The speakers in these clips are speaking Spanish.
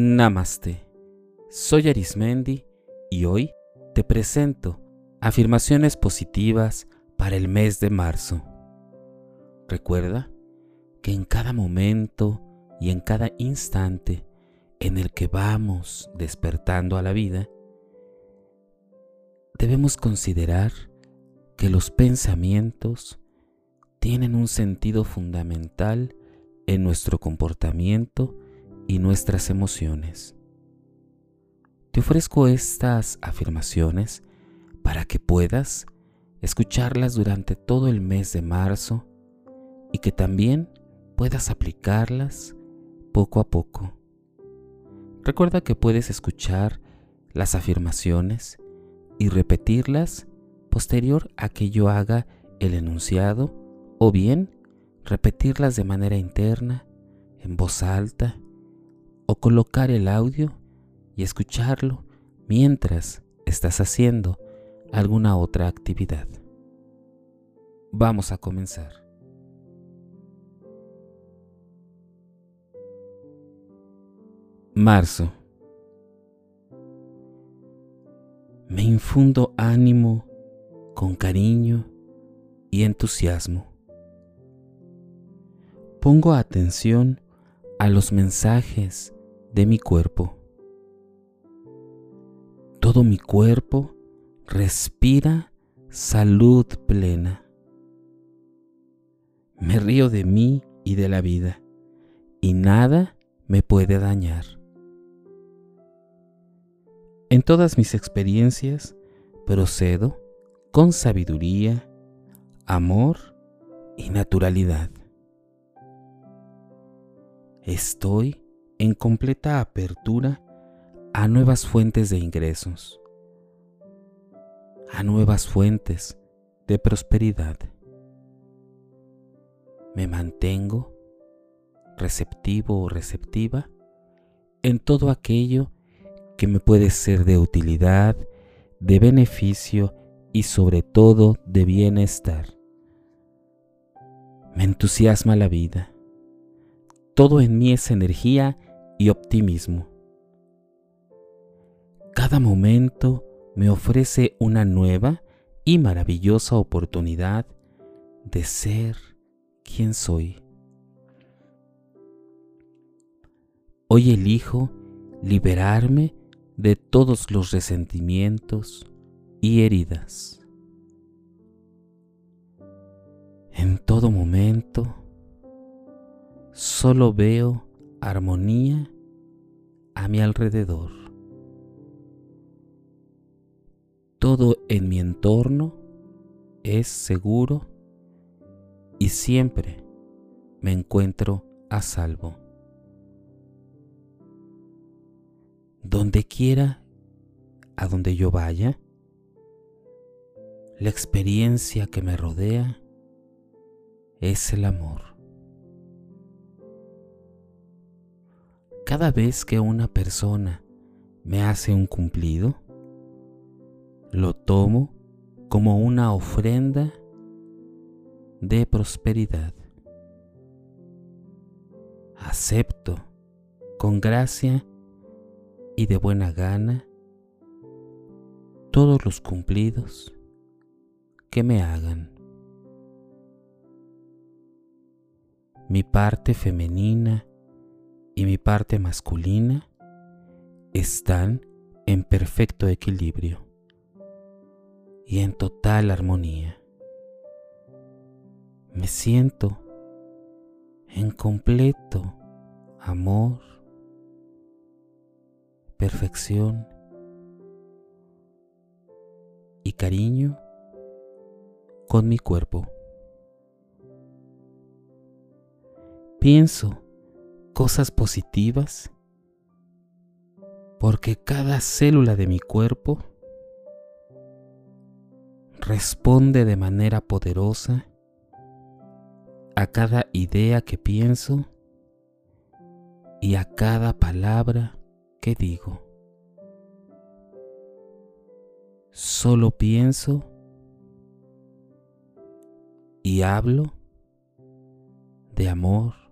Namaste. Soy Arismendi y hoy te presento afirmaciones positivas para el mes de marzo. Recuerda que en cada momento y en cada instante en el que vamos despertando a la vida, debemos considerar que los pensamientos tienen un sentido fundamental en nuestro comportamiento y nuestras emociones. Te ofrezco estas afirmaciones para que puedas escucharlas durante todo el mes de marzo y que también puedas aplicarlas poco a poco. Recuerda que puedes escuchar las afirmaciones y repetirlas posterior a que yo haga el enunciado o bien repetirlas de manera interna, en voz alta o colocar el audio y escucharlo mientras estás haciendo alguna otra actividad. Vamos a comenzar. Marzo. Me infundo ánimo con cariño y entusiasmo. Pongo atención a los mensajes de mi cuerpo. Todo mi cuerpo respira salud plena. Me río de mí y de la vida y nada me puede dañar. En todas mis experiencias procedo con sabiduría, amor y naturalidad. Estoy en completa apertura a nuevas fuentes de ingresos, a nuevas fuentes de prosperidad. Me mantengo receptivo o receptiva en todo aquello que me puede ser de utilidad, de beneficio y sobre todo de bienestar. Me entusiasma la vida. Todo en mí es energía y optimismo. Cada momento me ofrece una nueva y maravillosa oportunidad de ser quien soy. Hoy elijo liberarme de todos los resentimientos y heridas. En todo momento solo veo armonía a mi alrededor. Todo en mi entorno es seguro y siempre me encuentro a salvo. Donde quiera a donde yo vaya, la experiencia que me rodea es el amor. Cada vez que una persona me hace un cumplido, lo tomo como una ofrenda de prosperidad. Acepto con gracia y de buena gana todos los cumplidos que me hagan. Mi parte femenina y mi parte masculina están en perfecto equilibrio y en total armonía. Me siento en completo amor, perfección y cariño con mi cuerpo. Pienso cosas positivas porque cada célula de mi cuerpo responde de manera poderosa a cada idea que pienso y a cada palabra que digo. Solo pienso y hablo de amor,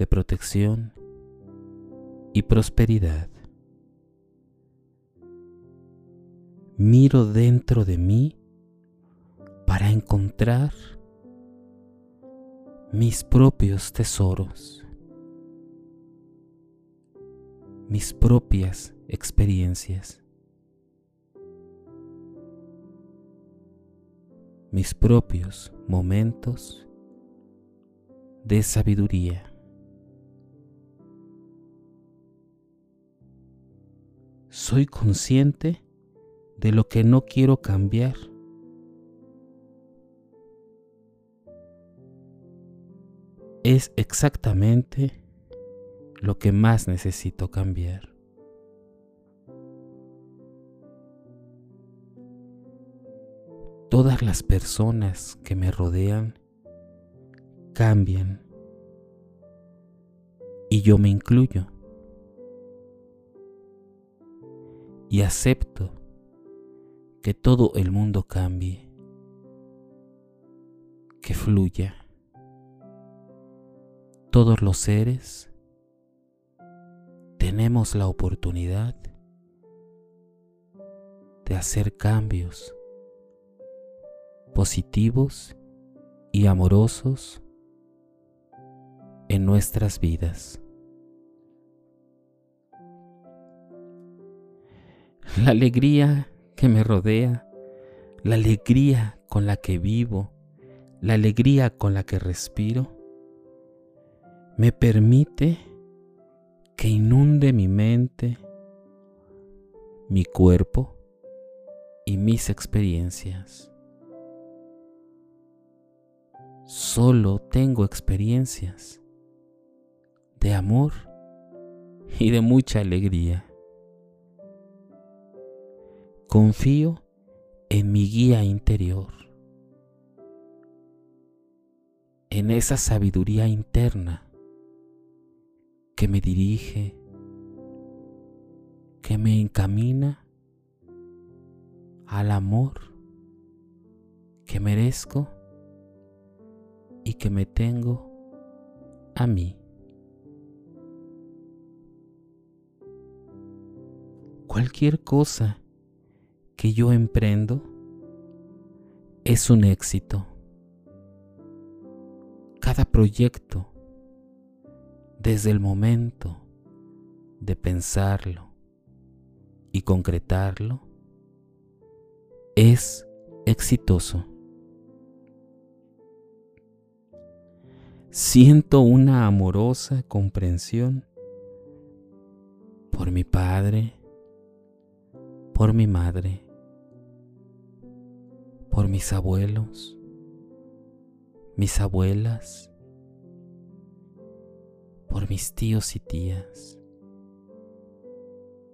de protección y prosperidad. Miro dentro de mí para encontrar mis propios tesoros, mis propias experiencias, mis propios momentos de sabiduría. Soy consciente de lo que no quiero cambiar. Es exactamente lo que más necesito cambiar. Todas las personas que me rodean cambian y yo me incluyo y acepto que todo el mundo cambie, que fluya. Todos los seres tenemos la oportunidad de hacer cambios positivos y amorosos en nuestras vidas. La alegría que me rodea, la alegría con la que vivo, la alegría con la que respiro, me permite que inunde mi mente, mi cuerpo y mis experiencias. Solo tengo experiencias de amor y de mucha alegría. Confío en mi guía interior, en esa sabiduría interna que me dirige, que me encamina al amor que merezco y que me tengo a mí. Cualquier cosa que yo emprendo es un éxito. Cada proyecto, desde el momento de pensarlo y concretarlo, es exitoso. Siento una amorosa comprensión por mi padre, por mi madre, por mis abuelos, mis abuelas, por mis tíos y tías.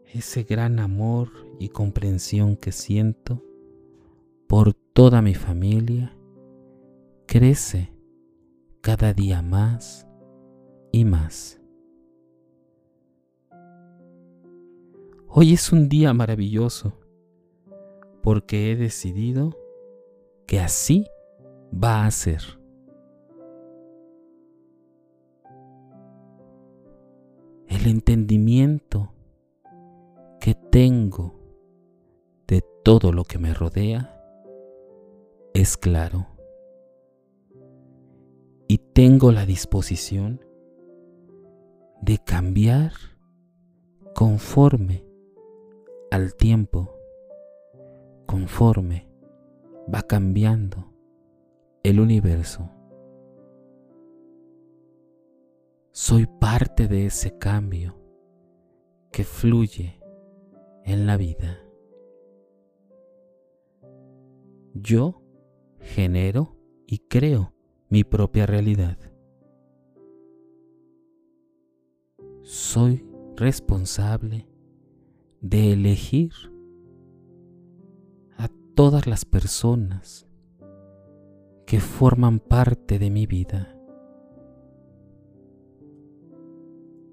Ese gran amor y comprensión que siento por toda mi familia crece cada día más y más. Hoy es un día maravilloso porque he decidido que así va a ser. El entendimiento que tengo de todo lo que me rodea es claro. Y tengo la disposición de cambiar conforme al tiempo, conforme va cambiando el universo. Soy parte de ese cambio que fluye en la vida. Yo genero y creo mi propia realidad. Soy responsable de elegir todas las personas que forman parte de mi vida.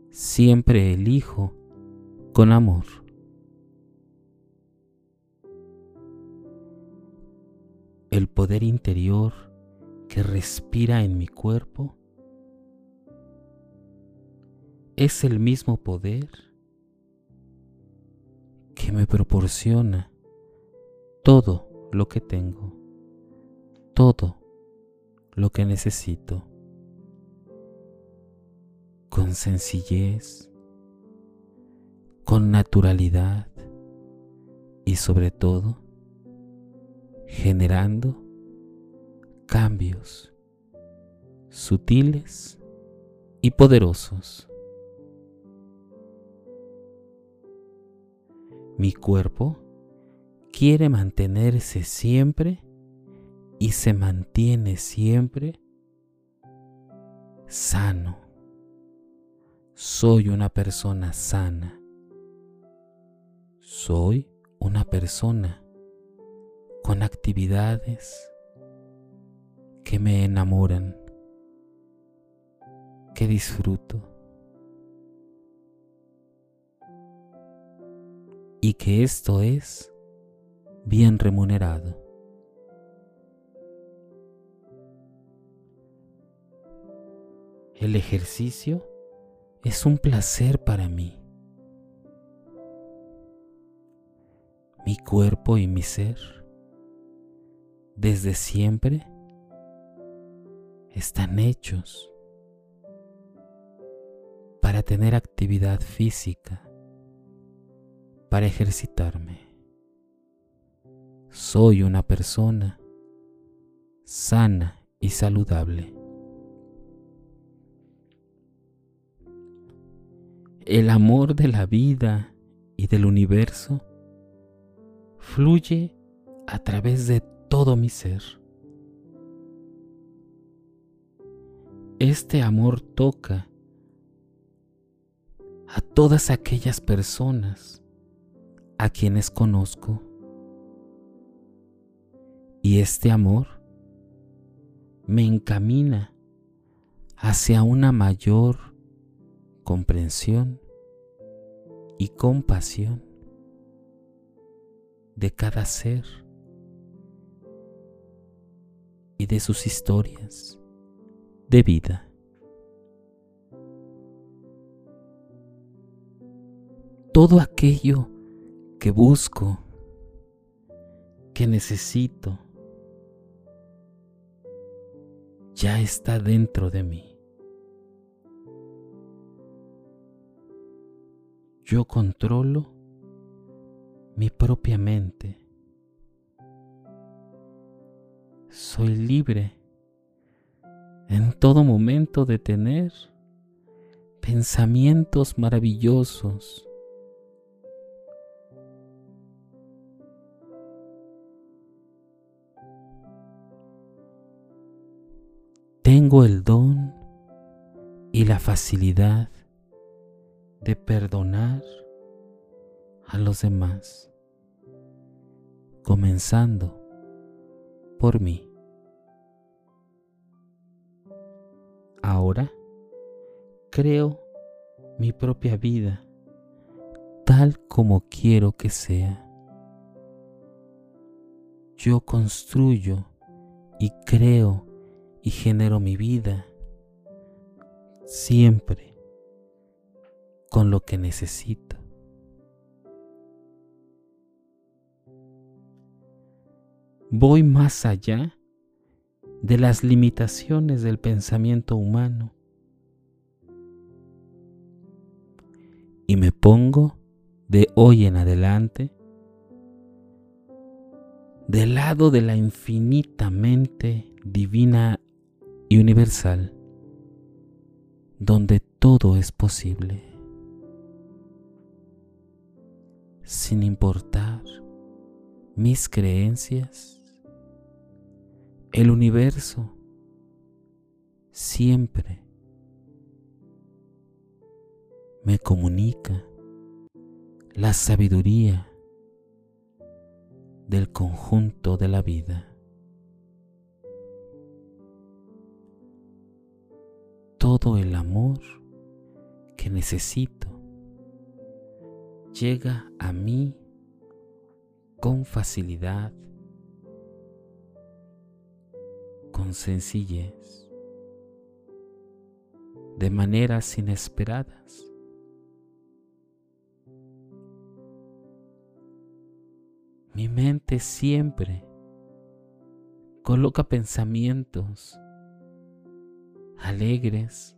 Siempre elijo con amor. El poder interior que respira en mi cuerpo es el mismo poder que me proporciona todo lo que tengo, todo lo que necesito, con sencillez, con naturalidad y sobre todo generando cambios sutiles y poderosos. Mi cuerpo quiere mantenerse siempre y se mantiene siempre sano. Soy una persona sana. Soy una persona con actividades que me enamoran, que disfruto y que esto es bien remunerado. El ejercicio es un placer para mí. Mi cuerpo y mi ser desde siempre están hechos para tener actividad física para ejercitarme. Soy una persona sana y saludable. El amor de la vida y del universo fluye a través de todo mi ser. Este amor toca a todas aquellas personas a quienes conozco. Y este amor me encamina hacia una mayor comprensión y compasión de cada ser y de sus historias de vida. Todo aquello que busco, que necesito, ya está dentro de mí. Yo controlo mi propia mente. Soy libre en todo momento de tener pensamientos maravillosos Tengo el don y la facilidad de perdonar a los demás, comenzando por mí. Ahora creo mi propia vida tal como quiero que sea. Yo construyo y creo y genero mi vida siempre con lo que necesito. Voy más allá de las limitaciones del pensamiento humano y me pongo de hoy en adelante del lado de la infinitamente divina universal, donde todo es posible, sin importar mis creencias, el universo siempre me comunica la sabiduría del conjunto de la vida. Todo el amor que necesito llega a mí con facilidad, con sencillez, de maneras inesperadas. Mi mente siempre coloca pensamientos alegres,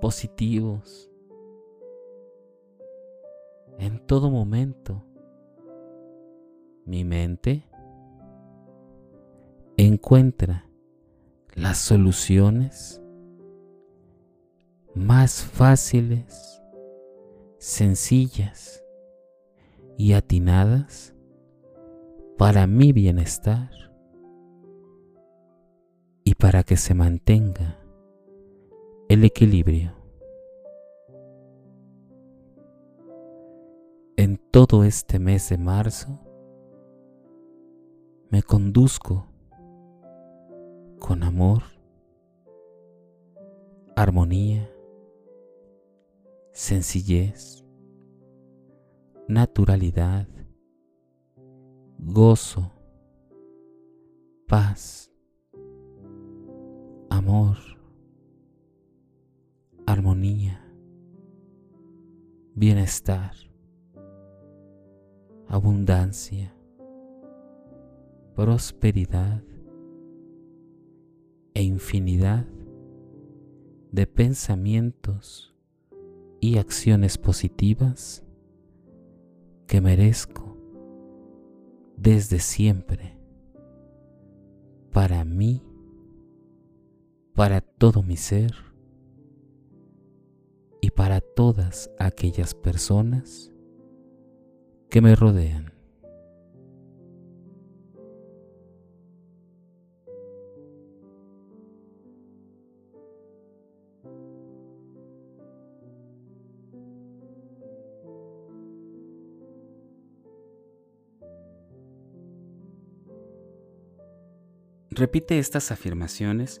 positivos, en todo momento. Mi mente encuentra las soluciones más fáciles, sencillas y atinadas para mi bienestar y para que se mantenga el equilibrio. En todo este mes de marzo me conduzco con amor, armonía, sencillez, naturalidad, gozo, paz, amor, armonía, bienestar, abundancia, prosperidad e infinidad de pensamientos y acciones positivas que merezco desde siempre para mí, para todo mi ser y para todas aquellas personas que me rodean. Repite estas afirmaciones